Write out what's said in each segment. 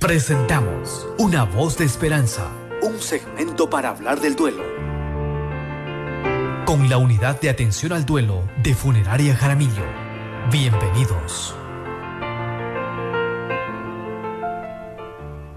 Presentamos Una voz de esperanza, un segmento para hablar del duelo. Con la unidad de atención al duelo de Funeraria Jaramillo. Bienvenidos.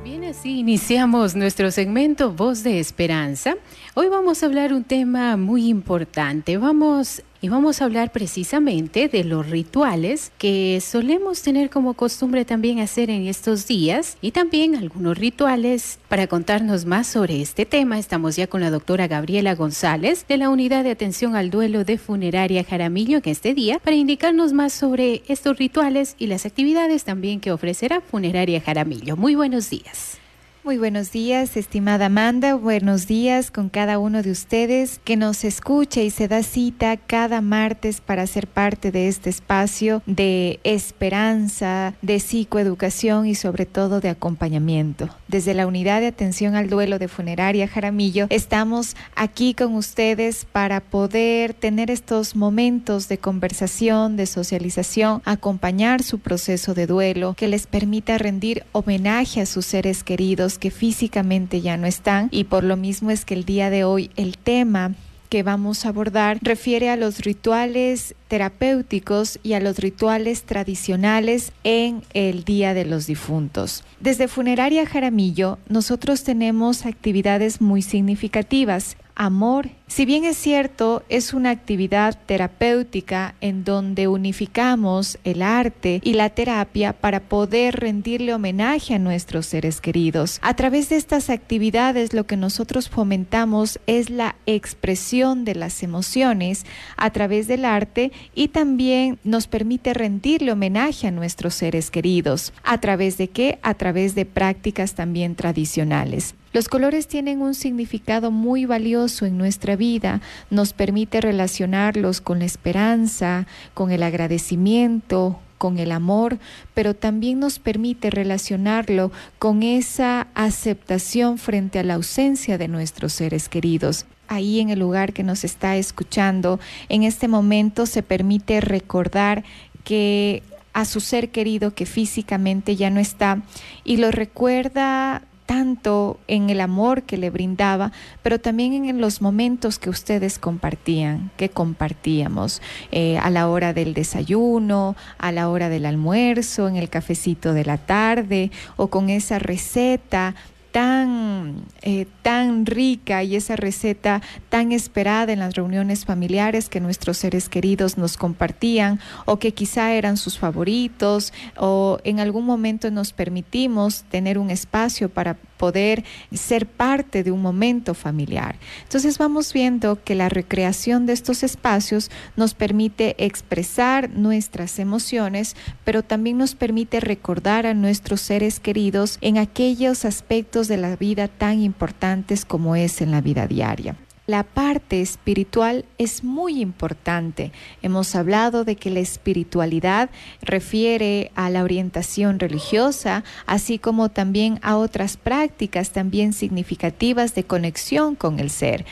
Bien, así iniciamos nuestro segmento Voz de Esperanza. Hoy vamos a hablar un tema muy importante. Vamos y vamos a hablar precisamente de los rituales que solemos tener como costumbre también hacer en estos días y también algunos rituales. Para contarnos más sobre este tema, estamos ya con la doctora Gabriela González de la Unidad de Atención al Duelo de Funeraria Jaramillo en este día para indicarnos más sobre estos rituales y las actividades también que ofrecerá Funeraria Jaramillo. Muy buenos días. Muy buenos días, estimada Amanda. Buenos días con cada uno de ustedes que nos escucha y se da cita cada martes para ser parte de este espacio de esperanza, de psicoeducación y sobre todo de acompañamiento. Desde la Unidad de Atención al Duelo de Funeraria Jaramillo, estamos aquí con ustedes para poder tener estos momentos de conversación, de socialización, acompañar su proceso de duelo, que les permita rendir homenaje a sus seres queridos que físicamente ya no están y por lo mismo es que el día de hoy el tema que vamos a abordar refiere a los rituales terapéuticos y a los rituales tradicionales en el Día de los Difuntos. Desde Funeraria Jaramillo, nosotros tenemos actividades muy significativas amor. Si bien es cierto, es una actividad terapéutica en donde unificamos el arte y la terapia para poder rendirle homenaje a nuestros seres queridos. A través de estas actividades lo que nosotros fomentamos es la expresión de las emociones a través del arte y también nos permite rendirle homenaje a nuestros seres queridos. ¿A través de qué? A través de prácticas también tradicionales. Los colores tienen un significado muy valioso en nuestra vida, nos permite relacionarlos con la esperanza, con el agradecimiento, con el amor, pero también nos permite relacionarlo con esa aceptación frente a la ausencia de nuestros seres queridos. Ahí en el lugar que nos está escuchando, en este momento se permite recordar que a su ser querido que físicamente ya no está y lo recuerda tanto en el amor que le brindaba, pero también en los momentos que ustedes compartían, que compartíamos eh, a la hora del desayuno, a la hora del almuerzo, en el cafecito de la tarde o con esa receta tan, eh, tan rica y esa receta tan esperada en las reuniones familiares que nuestros seres queridos nos compartían o que quizá eran sus favoritos o en algún momento nos permitimos tener un espacio para poder ser parte de un momento familiar. Entonces vamos viendo que la recreación de estos espacios nos permite expresar nuestras emociones, pero también nos permite recordar a nuestros seres queridos en aquellos aspectos de la vida tan importantes como es en la vida diaria. La parte espiritual es muy importante. Hemos hablado de que la espiritualidad refiere a la orientación religiosa, así como también a otras prácticas también significativas de conexión con el ser.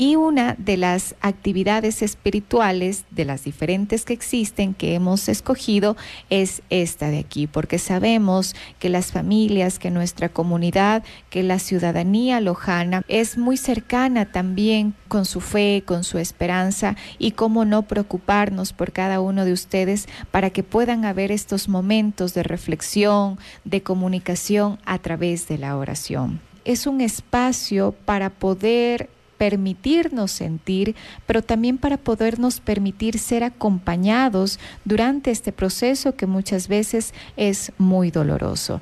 Y una de las actividades espirituales, de las diferentes que existen, que hemos escogido, es esta de aquí, porque sabemos que las familias, que nuestra comunidad, que la ciudadanía lojana es muy cercana también con su fe, con su esperanza y cómo no preocuparnos por cada uno de ustedes para que puedan haber estos momentos de reflexión, de comunicación a través de la oración. Es un espacio para poder permitirnos sentir, pero también para podernos permitir ser acompañados durante este proceso que muchas veces es muy doloroso.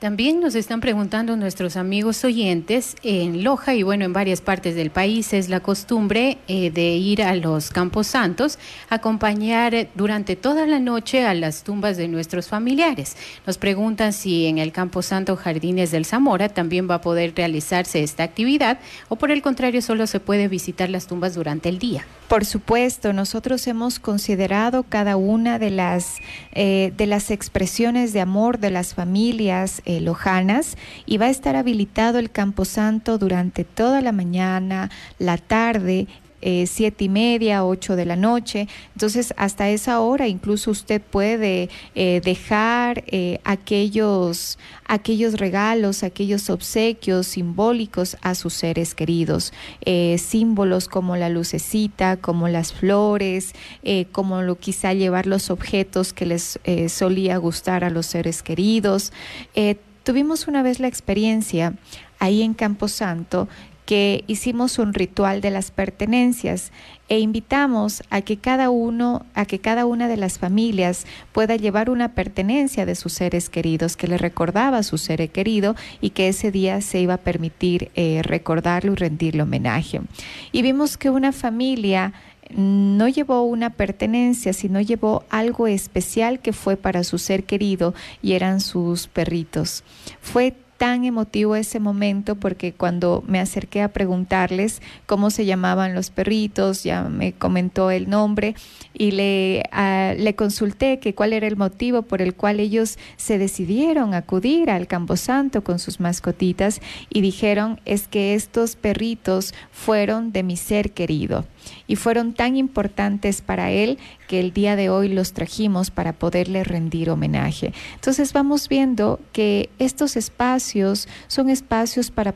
También nos están preguntando nuestros amigos oyentes en Loja y bueno, en varias partes del país es la costumbre eh, de ir a los campos santos, acompañar durante toda la noche a las tumbas de nuestros familiares. Nos preguntan si en el Campo Santo Jardines del Zamora también va a poder realizarse esta actividad o por el contrario solo se puede visitar las tumbas durante el día. Por supuesto, nosotros hemos considerado cada una de las, eh, de las expresiones de amor de las familias eh, lojanas y va a estar habilitado el Camposanto durante toda la mañana, la tarde eh, siete y media, ocho de la noche. Entonces, hasta esa hora incluso usted puede eh, dejar eh, aquellos, aquellos regalos, aquellos obsequios simbólicos a sus seres queridos. símbolos como la lucecita, como las flores, como lo quizá llevar los objetos que les solía gustar a los seres queridos. tuvimos una vez la experiencia ahí en Camposanto que hicimos un ritual de las pertenencias e invitamos a que cada uno, a que cada una de las familias pueda llevar una pertenencia de sus seres queridos que le recordaba a su ser querido y que ese día se iba a permitir eh, recordarlo y rendirle homenaje. Y vimos que una familia no llevó una pertenencia, sino llevó algo especial que fue para su ser querido y eran sus perritos. Fue tan emotivo ese momento porque cuando me acerqué a preguntarles cómo se llamaban los perritos, ya me comentó el nombre y le, ah, le consulté que cuál era el motivo por el cual ellos se decidieron acudir al Camposanto con sus mascotitas y dijeron es que estos perritos fueron de mi ser querido y fueron tan importantes para él que el día de hoy los trajimos para poderle rendir homenaje. Entonces vamos viendo que estos espacios son espacios para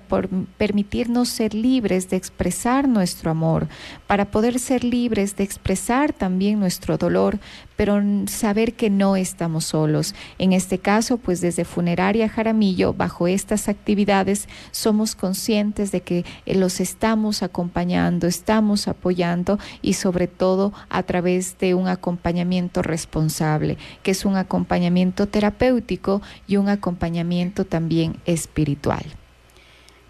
permitirnos ser libres de expresar nuestro amor, para poder ser libres de expresar también nuestro dolor, pero saber que no estamos solos. En este caso, pues desde Funeraria Jaramillo, bajo estas actividades, somos conscientes de que eh, los estamos acompañando, estamos apoyando y sobre todo a través de un acompañamiento responsable, que es un acompañamiento terapéutico y un acompañamiento también espiritual.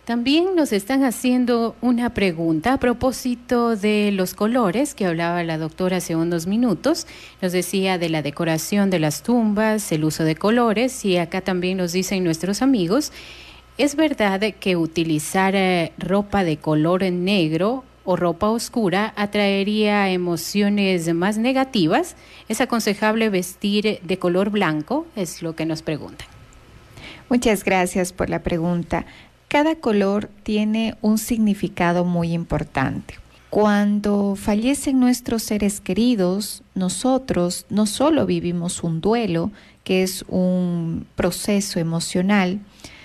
También nos están haciendo una pregunta a propósito de los colores que hablaba la doctora hace unos minutos. Nos decía de la decoración de las tumbas, el uso de colores y acá también nos dicen nuestros amigos, ¿es verdad que utilizar eh, ropa de color negro o ropa oscura atraería emociones más negativas? ¿Es aconsejable vestir de color blanco? Es lo que nos preguntan. Muchas gracias por la pregunta cada color tiene un significado muy importante. Cuando fallecen nuestros seres queridos, nosotros no solo vivimos un duelo, que es un proceso emocional,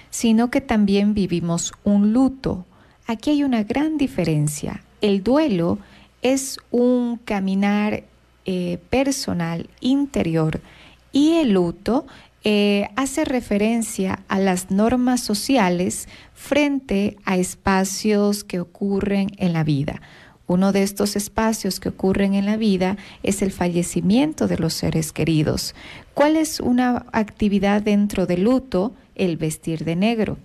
sino que también vivimos un luto. Aquí hay una gran diferencia. El duelo es un caminar eh, personal, interior, y el luto eh, hace referencia a las normas sociales frente a espacios que ocurren en la vida. Uno de estos espacios que ocurren en la vida es el fallecimiento de los seres queridos. ¿Cuál es una actividad dentro del luto? El vestir de negro.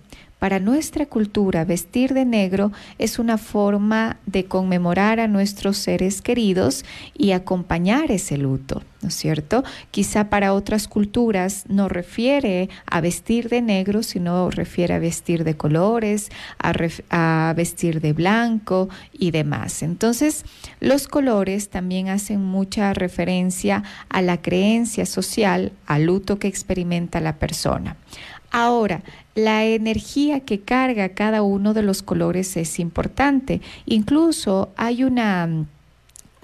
Para nuestra cultura, vestir de negro es una forma de conmemorar a nuestros seres queridos y acompañar ese luto, ¿no es cierto? Quizá para otras culturas no refiere a vestir de negro, sino refiere a vestir de colores, a, vestir de blanco y demás. Entonces, los colores también hacen mucha referencia a la creencia social, al luto que experimenta la persona. Ahora, la energía que carga cada uno de los colores es importante. Incluso hay una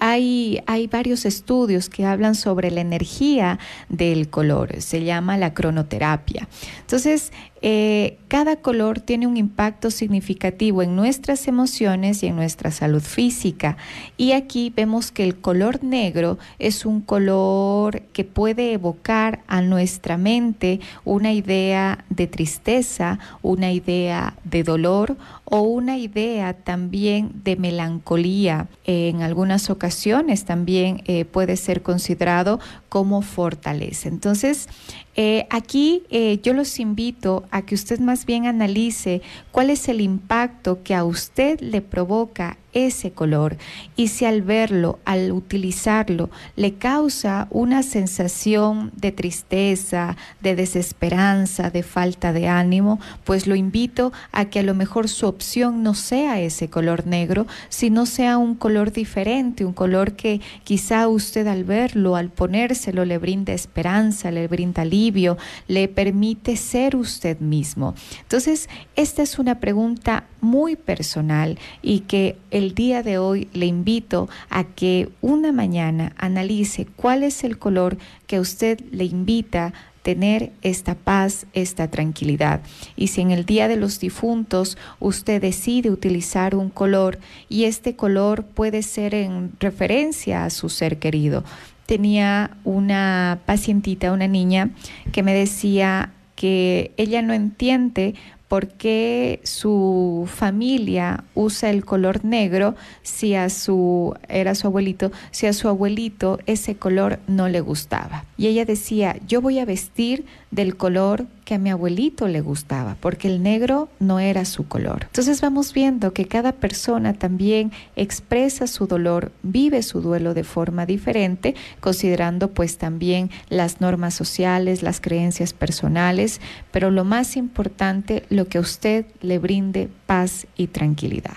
hay, hay, varios estudios que hablan sobre la energía del color, se llama la cronoterapia. Entonces, eh, cada color tiene un impacto significativo en nuestras emociones y en nuestra salud física. Y aquí vemos que el color negro es un color que puede evocar a nuestra mente una idea de tristeza, una idea de dolor o una idea también de melancolía. en algunas ocasiones también eh, puede ser considerado como fortaleza. Entonces, eh, aquí eh, yo los invito a que usted más bien analice cuál es el impacto que a usted le provoca ese color y si al verlo, al utilizarlo, le causa una sensación de tristeza, de desesperanza, de falta de ánimo, pues lo invito a que a lo mejor su opción no sea ese color negro, sino sea un color diferente, un color que quizá usted al verlo, al ponérselo, le brinda esperanza, le brinda alivio, le permite ser usted mismo. Entonces, esta es una pregunta muy personal y que el el día de hoy le invito a que una mañana analice cuál es el color que usted le invita tener esta paz, esta tranquilidad. Y si en el Día de los Difuntos usted decide utilizar un color y este color puede ser en referencia a su ser querido. Tenía una pacientita, una niña, que me decía que ella no entiende por qué su familia usa el color negro si a su, era su abuelito, si a su abuelito ese color no le gustaba. Y ella decía, yo voy a vestir del color que a mi abuelito le gustaba, porque el negro no era su color. Entonces vamos viendo que cada persona también expresa su dolor, vive su duelo de forma diferente, considerando pues también las normas sociales, las creencias personales, pero lo más importante, lo que a usted le brinde paz y tranquilidad.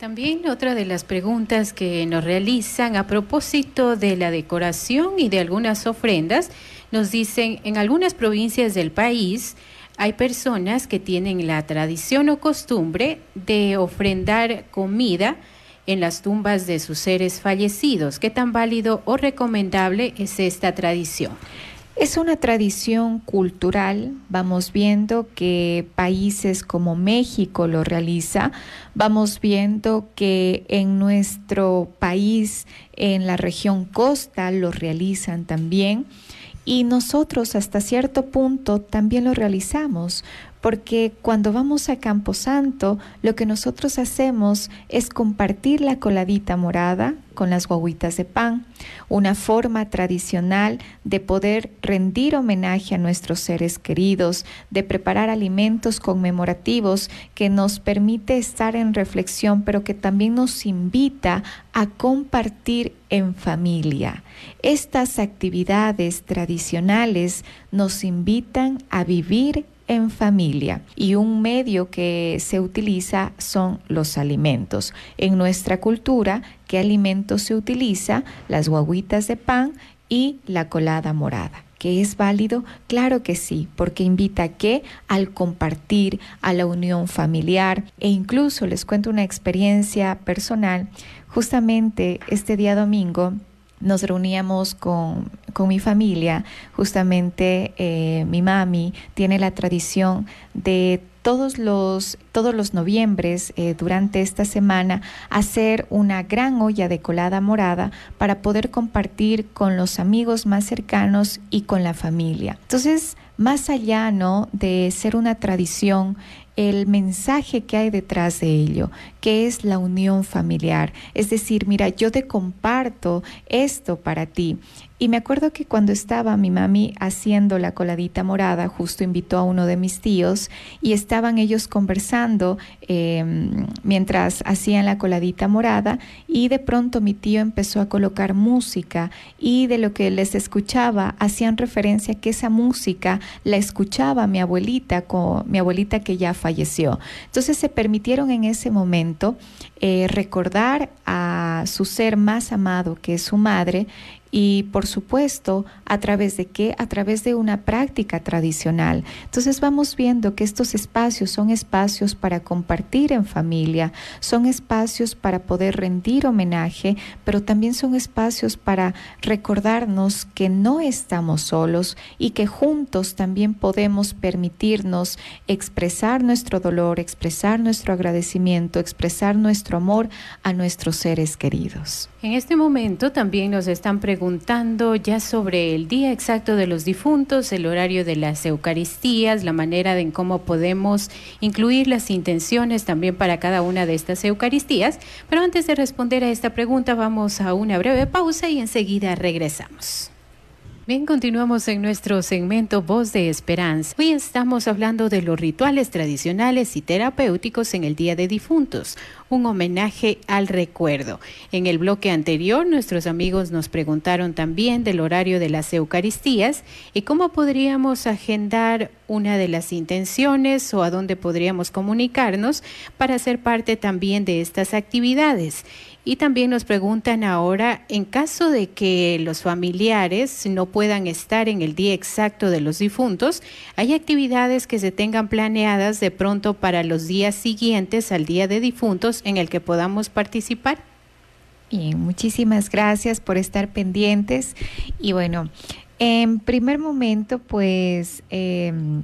También otra de las preguntas que nos realizan a propósito de la decoración y de algunas ofrendas, nos dicen, en algunas provincias del país hay personas que tienen la tradición o costumbre de ofrendar comida en las tumbas de sus seres fallecidos. ¿Qué tan válido o recomendable es esta tradición? Es una tradición cultural, vamos viendo que países como México lo realiza, vamos viendo que en nuestro país, en la región costa, lo realizan también. Y nosotros hasta cierto punto también lo realizamos, porque cuando vamos a Camposanto, lo que nosotros hacemos es compartir la coladita morada con las guaguitas de pan, una forma tradicional de poder rendir homenaje a nuestros seres queridos, de preparar alimentos conmemorativos que nos permite estar en reflexión, pero que también nos invita a compartir en familia. Estas actividades tradicionales nos invitan a vivir en familia y un medio que se utiliza son los alimentos. En nuestra cultura, ¿qué alimentos se utiliza? Las guaguitas de pan y la colada morada. ¿Que es válido? Claro que sí, porque invita a que al compartir, a la unión familiar e incluso les cuento una experiencia personal. Justamente este día domingo nos reuníamos con, mi familia, justamente eh, mi mami tiene la tradición de todos los, todos los noviembres eh, durante esta semana hacer una gran olla de colada morada para poder compartir con los amigos más cercanos y con la familia. Entonces, más allá ¿no? de ser una tradición, el mensaje que hay detrás de ello, que es la unión familiar. Es decir, mira, yo te comparto esto para ti. Y me acuerdo que cuando estaba mi mami haciendo la coladita morada, justo invitó a uno de mis tíos y estaban ellos conversando em, mientras hacían la coladita morada y de pronto mi tío empezó a colocar música y de lo que les escuchaba hacían referencia que esa música la escuchaba mi abuelita, con, mi abuelita que ya falleció. Entonces se permitieron en ese momento eh, recordar a su ser más amado, que es su madre, y por supuesto, ¿a través de qué? A través de una práctica tradicional. Entonces vamos viendo que estos espacios son espacios para compartir en familia, son espacios para poder rendir homenaje, pero también son espacios para recordarnos que no estamos solos y que juntos también podemos permitirnos expresar nuestro dolor, expresar nuestro agradecimiento, expresar nuestro amor a nuestros seres queridos. En este momento también nos están preguntando ya sobre el día exacto de los difuntos, el horario de las Eucaristías, la manera en cómo podemos incluir las intenciones también para cada una de estas Eucaristías. Pero antes de responder a esta pregunta vamos a una breve pausa y enseguida regresamos. Bien, continuamos en nuestro segmento Voz de Esperanza. Hoy estamos hablando de los rituales tradicionales y terapéuticos en el Día de Difuntos, un homenaje al recuerdo. En el bloque anterior, nuestros amigos nos preguntaron también del horario de las Eucaristías y cómo podríamos agendar una de las intenciones o a dónde podríamos comunicarnos para ser parte también de estas actividades. Y también nos preguntan ahora, en caso de que los familiares no puedan estar en el día exacto de los difuntos, ¿hay actividades que se tengan planeadas de pronto para los días siguientes al día de difuntos en el que podamos participar? Bien, muchísimas gracias por estar pendientes. Y bueno, en primer momento, pues... Em,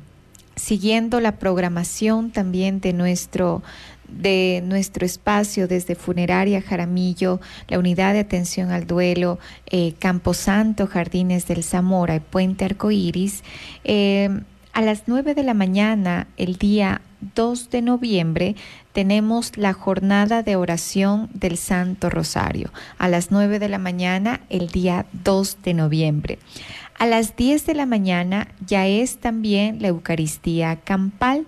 siguiendo la programación también de nuestro de nuestro espacio desde Funeraria Jaramillo, la unidad de atención al duelo, eh, Camposanto, Jardines del Zamora y Puente Arcoíris, eh, a las 9 de la mañana, el día 2 de noviembre, tenemos la jornada de oración del Santo Rosario. A las 9 de la mañana, el día 2 de noviembre. A las 10 de la mañana ya es también la Eucaristía campal.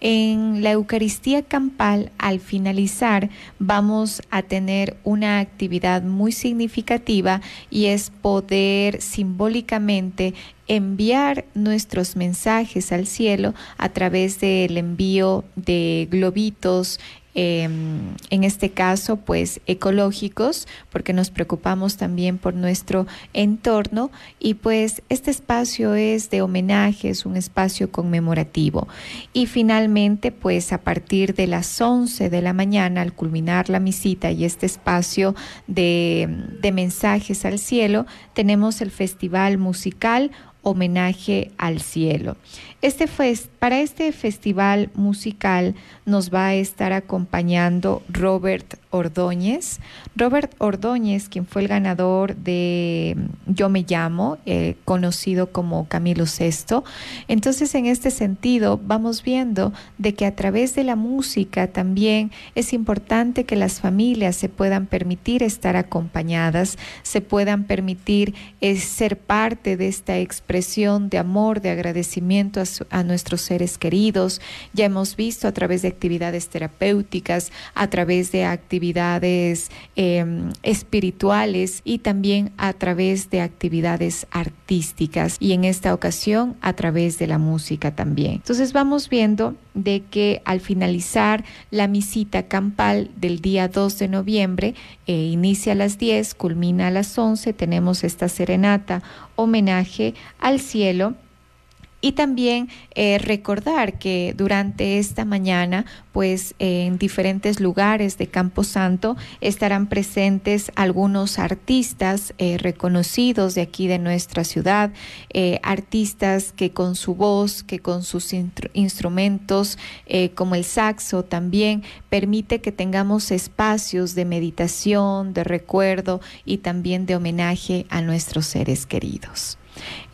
En la Eucaristía campal, al finalizar, vamos a tener una actividad muy significativa y es poder simbólicamente enviar nuestros mensajes al cielo a través del envío de globitos Em, en este caso, pues ecológicos, porque nos preocupamos también por nuestro entorno y pues este espacio es de homenaje, es un espacio conmemorativo. Y finalmente, pues a partir de las 11 de la mañana, al culminar la misita y este espacio de, de mensajes al cielo, tenemos el festival musical homenaje al cielo. Este para este festival musical nos va a estar acompañando Robert Ordóñez. Robert Ordóñez, quien fue el ganador de Yo me llamo, eh, conocido como Camilo VI. Entonces, en este sentido, vamos viendo de que a través de la música también es importante que las familias se puedan permitir estar acompañadas, se puedan permitir eh, ser parte de esta de amor, de agradecimiento a a nuestros seres queridos. Ya hemos visto a través de actividades terapéuticas, a través de actividades em, espirituales y también a través de actividades artísticas y en esta ocasión a través de la música también. Entonces vamos viendo de que al finalizar la misita campal del día 2 de noviembre, eh, inicia a las 10, culmina a las 11, tenemos esta serenata homenaje al cielo y también eh, recordar que durante esta mañana, pues en diferentes lugares de Campo Santo estarán presentes algunos artistas eh, reconocidos de aquí de nuestra ciudad, eh, artistas que con su voz, que con sus instrumentos, como el saxo también, permite que tengamos espacios de meditación, de recuerdo y también de homenaje a nuestros seres queridos.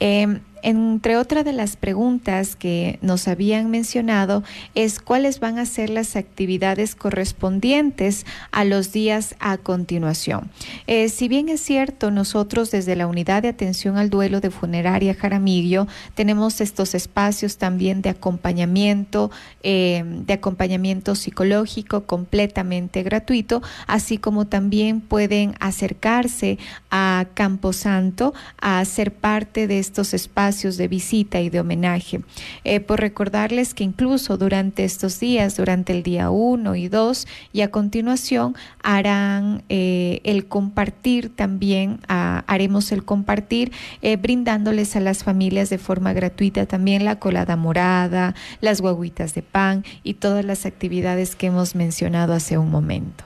Em, entre otras de las preguntas que nos habían mencionado es cuáles van a ser las actividades correspondientes a los días a continuación. Eh, si bien es cierto, nosotros desde la Unidad de Atención al Duelo de Funeraria Jaramillo tenemos estos espacios también de acompañamiento, eh, de acompañamiento psicológico completamente gratuito, así como también pueden acercarse a Camposanto a ser parte de estos espacios de visita y de homenaje. Eh, por recordarles que incluso durante estos días, durante el día 1 y 2 y a continuación harán eh, el compartir también, ah, haremos el compartir eh, brindándoles a las familias de forma gratuita también la colada morada, las guaguitas de pan y todas las actividades que hemos mencionado hace un momento.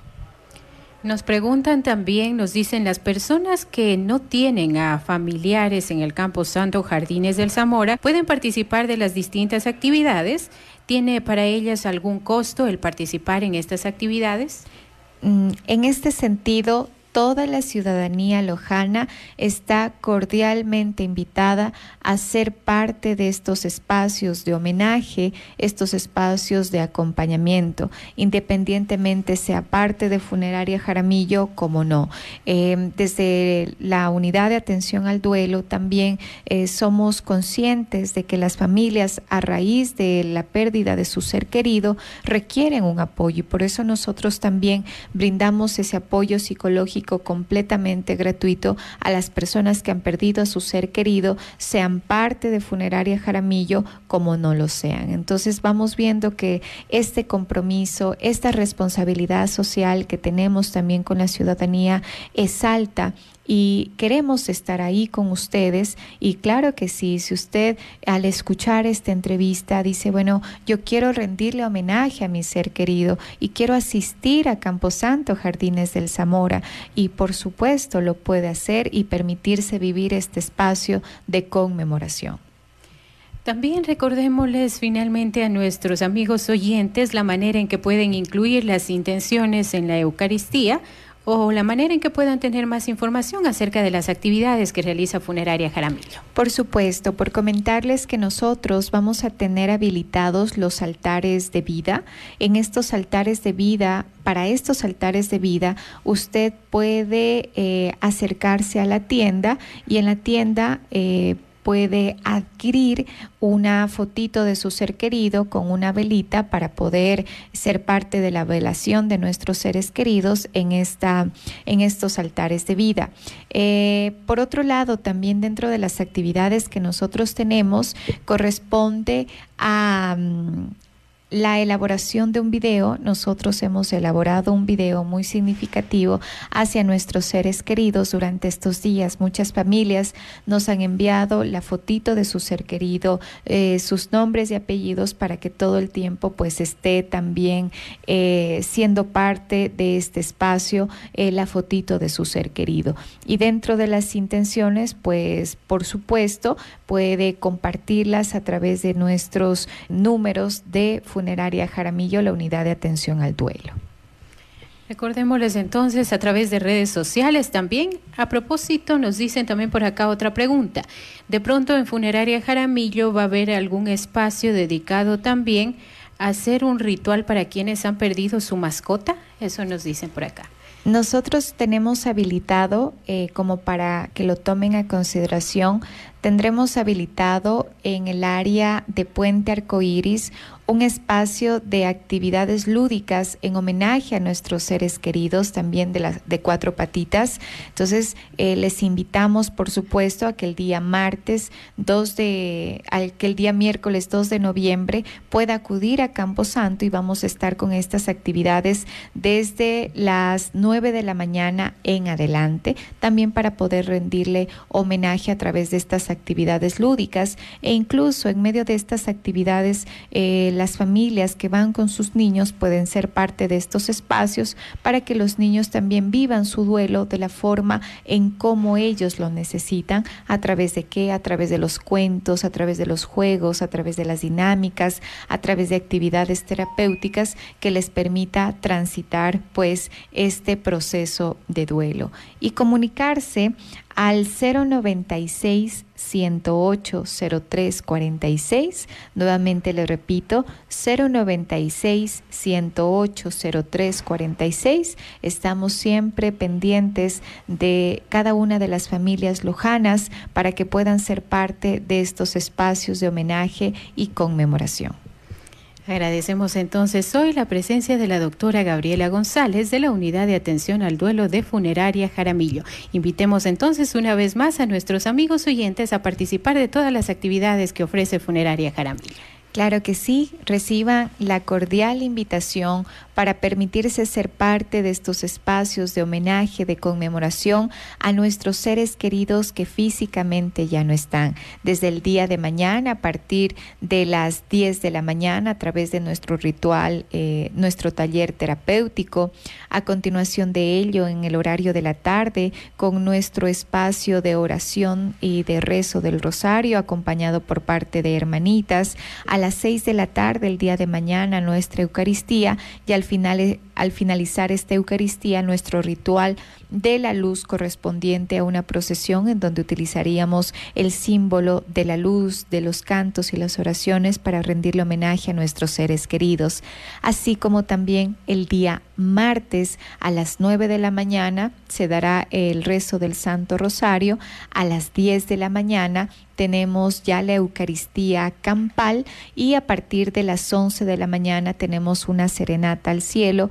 Nos preguntan también, nos dicen las personas que no tienen a familiares en el Campo Santo Jardines del Zamora, pueden participar de las distintas actividades. ¿Tiene para ellas algún costo el participar en estas actividades? Mm, en este sentido, toda la ciudadanía lojana está cordialmente invitada a ser parte de estos espacios de homenaje, estos espacios de acompañamiento, independientemente sea parte de Funeraria Jaramillo como no. Eh, desde la unidad de atención al duelo también eh, somos conscientes de que las familias a raíz de la pérdida de su ser querido requieren un apoyo y por eso nosotros también brindamos ese apoyo psicológico completamente gratuito a las personas que han perdido a su ser querido, sean parte de Funeraria Jaramillo como no lo sean. Entonces vamos viendo que este compromiso, esta responsabilidad social que tenemos también con la ciudadanía es alta y queremos estar ahí con ustedes y claro que sí, si usted al escuchar esta entrevista dice, bueno, yo quiero rendirle homenaje a mi ser querido y quiero asistir a Camposanto Jardines del Zamora y por supuesto lo puede hacer y permitirse vivir este espacio de conmemoración. También recordémosles finalmente a nuestros amigos oyentes la manera en que pueden incluir las intenciones en la Eucaristía o la manera en que puedan tener más información acerca de las actividades que realiza Funeraria Jaramillo. Por supuesto, por comentarles que nosotros vamos a tener habilitados los altares de vida. En estos altares de vida, para estos altares de vida, usted puede eh, acercarse a la tienda y en la tienda... Eh, puede adquirir una fotito de su ser querido con una velita para poder ser parte de la velación de nuestros seres queridos en, esta, en estos altares de vida. Eh, por otro lado, también dentro de las actividades que nosotros tenemos, corresponde a... Mm, la elaboración de un video, nosotros hemos elaborado un video muy significativo hacia nuestros seres queridos durante estos días. Muchas familias nos han enviado la fotito de su ser querido, eh, sus nombres y apellidos para que todo el tiempo pues esté también eh, siendo parte de este espacio eh, la fotito de su ser querido. Y dentro de las intenciones pues por supuesto puede compartirlas a través de nuestros números de Funeraria Jaramillo, la unidad de atención al duelo. Recordémosles entonces a través de redes sociales también. A propósito, nos dicen también por acá otra pregunta. De pronto en Funeraria Jaramillo va a haber algún espacio dedicado también a hacer un ritual para quienes han perdido su mascota. Eso nos dicen por acá. Nosotros tenemos habilitado, eh, como para que lo tomen a consideración, tendremos habilitado en el área de Puente Arcoíris un espacio de actividades lúdicas en homenaje a nuestros seres queridos, también de, las de cuatro patitas. Entonces, eh, les invitamos, por supuesto, a que el día martes 2 de, al que el día miércoles 2 de noviembre pueda acudir a Campo Santo y vamos a estar con estas actividades desde las 9 de la mañana en adelante, también para poder rendirle homenaje a través de estas actividades lúdicas e incluso en medio de estas actividades eh, las familias que van con sus niños pueden ser parte de estos espacios para que los niños también vivan su duelo de la forma en cómo ellos lo necesitan, a través de qué, a través de los cuentos, a través de los juegos, a través de las dinámicas, a través de actividades terapéuticas que les permita transitar pues este proceso de duelo. Y comunicarse al 096 108 0346. Nuevamente le repito, 096 108 0346. Estamos siempre pendientes de cada una de las familias lojanas para que puedan ser parte de estos espacios de homenaje y conmemoración. Agradecemos entonces hoy la presencia de la doctora Gabriela González de la Unidad de Atención al Duelo de Funeraria Jaramillo. Invitemos entonces una vez más a nuestros amigos oyentes a participar de todas las actividades que ofrece Funeraria Jaramillo. Claro que sí, reciba la cordial invitación para permitirse ser parte de estos espacios de homenaje, de conmemoración a nuestros seres queridos que físicamente ya no están. Desde el día de mañana, a partir de las 10 de la mañana, a través de nuestro ritual, eh, nuestro taller terapéutico, a continuación de ello, en el horario de la tarde, con nuestro espacio de oración y de rezo del rosario, acompañado por parte de hermanitas, las 6 de la tarde, el día de mañana, nuestra Eucaristía y al final, al finalizar esta Eucaristía, nuestro ritual de la luz correspondiente a una procesión en donde utilizaríamos el símbolo de la luz, de los cantos y las oraciones para rendirle homenaje a nuestros seres queridos, así como también el día martes a las 9 de la mañana se dará el rezo del Santo Rosario, a las 10 de la mañana tenemos ya la Eucaristía campal y a partir de las 11 de la mañana tenemos una serenata al cielo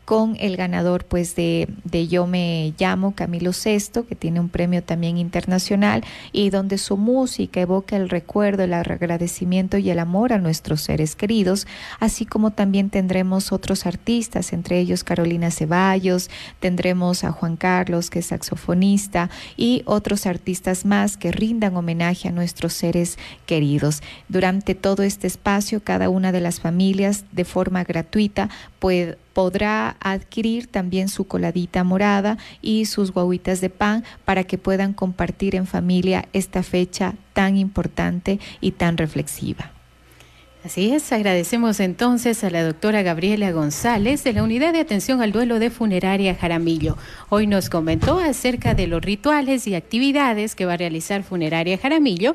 con el ganador pues de, de Yo me llamo Camilo Sesto, que tiene un premio también internacional y donde su música evoca el recuerdo, el agradecimiento y el amor a nuestros seres queridos, así como también tendremos otros artistas, entre ellos Carolina Ceballos, tendremos a Juan Carlos, que es saxofonista, y otros artistas más que rindan homenaje a nuestros seres queridos. Durante todo este espacio, cada una de las familias, de forma gratuita, podrá adquirir también su coladita morada y sus guaguitas de pan para que puedan compartir en familia esta fecha tan importante y tan reflexiva. Así es, agradecemos entonces a la doctora Gabriela González de la Unidad de Atención al Duelo de Funeraria Jaramillo. Hoy nos comentó acerca de los rituales y actividades que va a realizar Funeraria Jaramillo